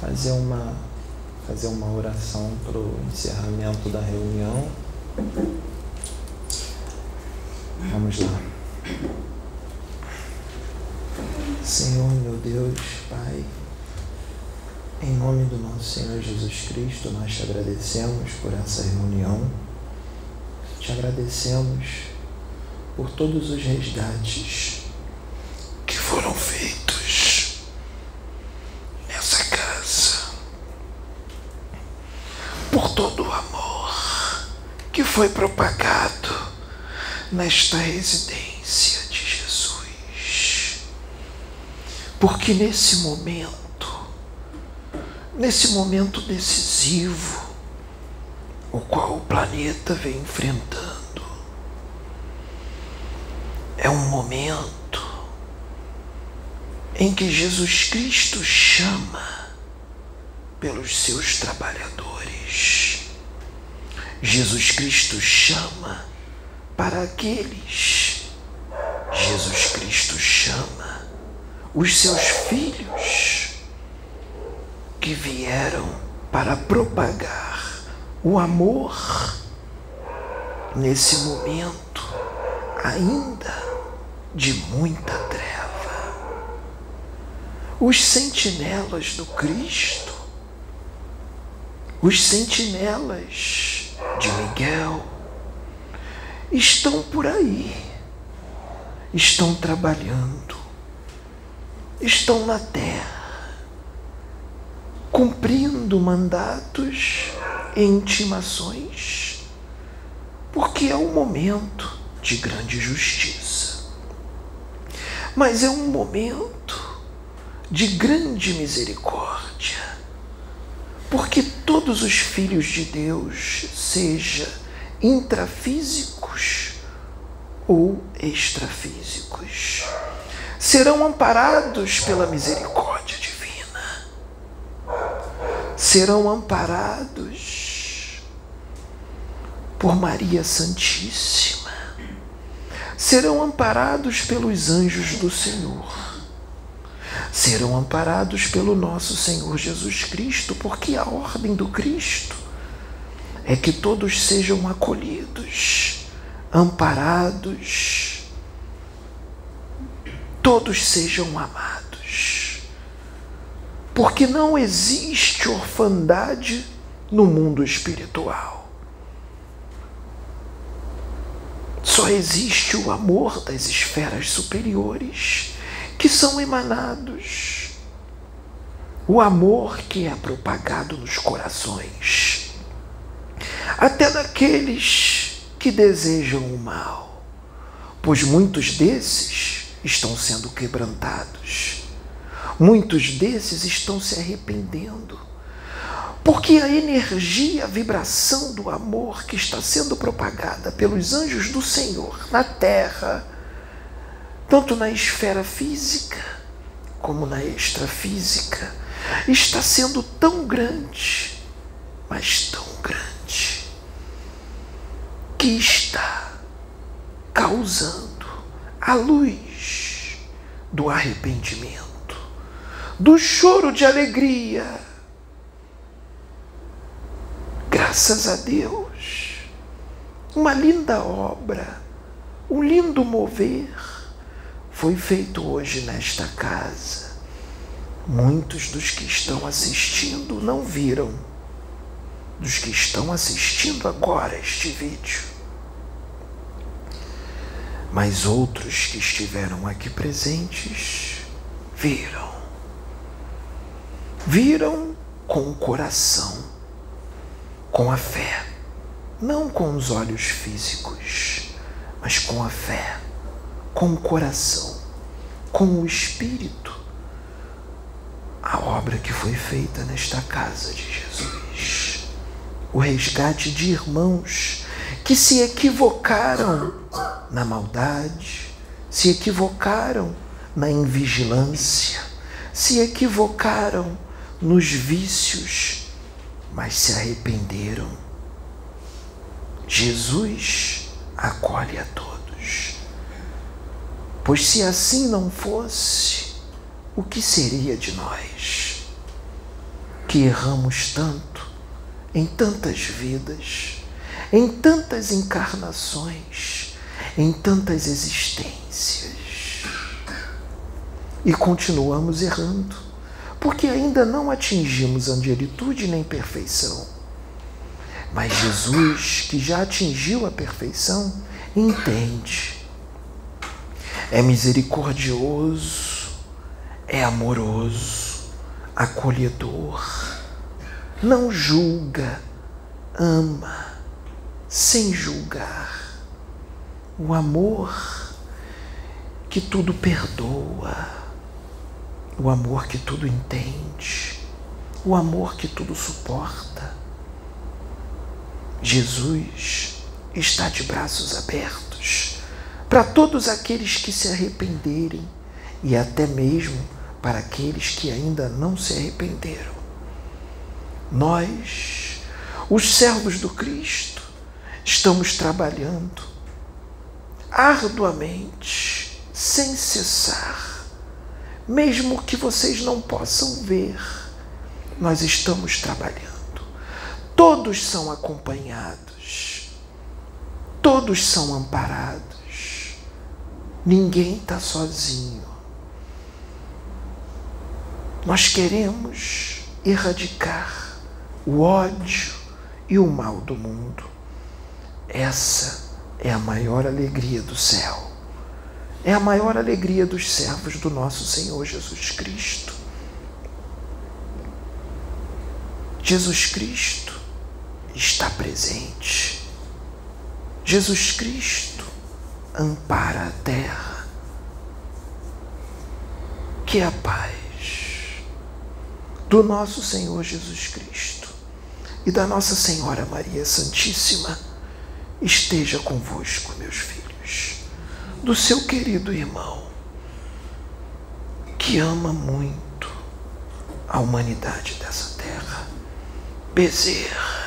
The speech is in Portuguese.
fazer uma, fazer uma oração para o encerramento da reunião. Vamos lá. Senhor, meu Deus, Pai, em nome do nosso Senhor Jesus Cristo, nós te agradecemos por essa reunião, te agradecemos por todos os resgates que foram feitos nessa casa, por todo o amor que foi propagado nesta residência de Jesus. Porque nesse momento, nesse momento decisivo, o qual o planeta vem enfrentando, é um momento em que Jesus Cristo chama pelos seus trabalhadores. Jesus Cristo chama para aqueles. Jesus Cristo chama os seus filhos que vieram para propagar o amor nesse momento ainda de muita treva. Os sentinelas do Cristo, os sentinelas de Miguel, estão por aí, estão trabalhando, estão na terra, cumprindo mandatos e intimações, porque é um momento de grande justiça. Mas é um momento de grande misericórdia, porque todos os filhos de Deus, seja intrafísicos ou extrafísicos. Serão amparados pela misericórdia divina. Serão amparados por Maria Santíssima. Serão amparados pelos anjos do Senhor. Serão amparados pelo nosso Senhor Jesus Cristo, porque a ordem do Cristo é que todos sejam acolhidos, amparados, todos sejam amados. Porque não existe orfandade no mundo espiritual. Só existe o amor das esferas superiores que são emanados. O amor que é propagado nos corações. Até daqueles que desejam o mal, pois muitos desses estão sendo quebrantados, muitos desses estão se arrependendo, porque a energia, a vibração do amor que está sendo propagada pelos anjos do Senhor na terra, tanto na esfera física como na extrafísica, está sendo tão grande, mas tão grande que está causando a luz do arrependimento, do choro de alegria. Graças a Deus, uma linda obra, um lindo mover foi feito hoje nesta casa. Muitos dos que estão assistindo não viram, dos que estão assistindo agora este vídeo mas outros que estiveram aqui presentes viram. Viram com o coração, com a fé, não com os olhos físicos, mas com a fé, com o coração, com o espírito, a obra que foi feita nesta casa de Jesus. O resgate de irmãos que se equivocaram na maldade, se equivocaram na invigilância, se equivocaram nos vícios, mas se arrependeram. Jesus acolhe a todos. Pois se assim não fosse, o que seria de nós? porque erramos tanto em tantas vidas, em tantas encarnações, em tantas existências. E continuamos errando, porque ainda não atingimos angelitude nem perfeição. Mas Jesus, que já atingiu a perfeição, entende. É misericordioso, é amoroso, acolhedor, não julga, ama, sem julgar. O amor que tudo perdoa o amor que tudo entende, o amor que tudo suporta. Jesus está de braços abertos para todos aqueles que se arrependerem e até mesmo para aqueles que ainda não se arrependeram. Nós, os servos do Cristo, estamos trabalhando arduamente, sem cessar mesmo que vocês não possam ver, nós estamos trabalhando. Todos são acompanhados, todos são amparados, ninguém está sozinho. Nós queremos erradicar o ódio e o mal do mundo. Essa é a maior alegria do céu é a maior alegria dos servos do nosso Senhor Jesus Cristo. Jesus Cristo está presente. Jesus Cristo ampara a terra. Que a paz do nosso Senhor Jesus Cristo e da Nossa Senhora Maria Santíssima esteja convosco, meus filhos do seu querido irmão, que ama muito a humanidade dessa terra. Bezerra.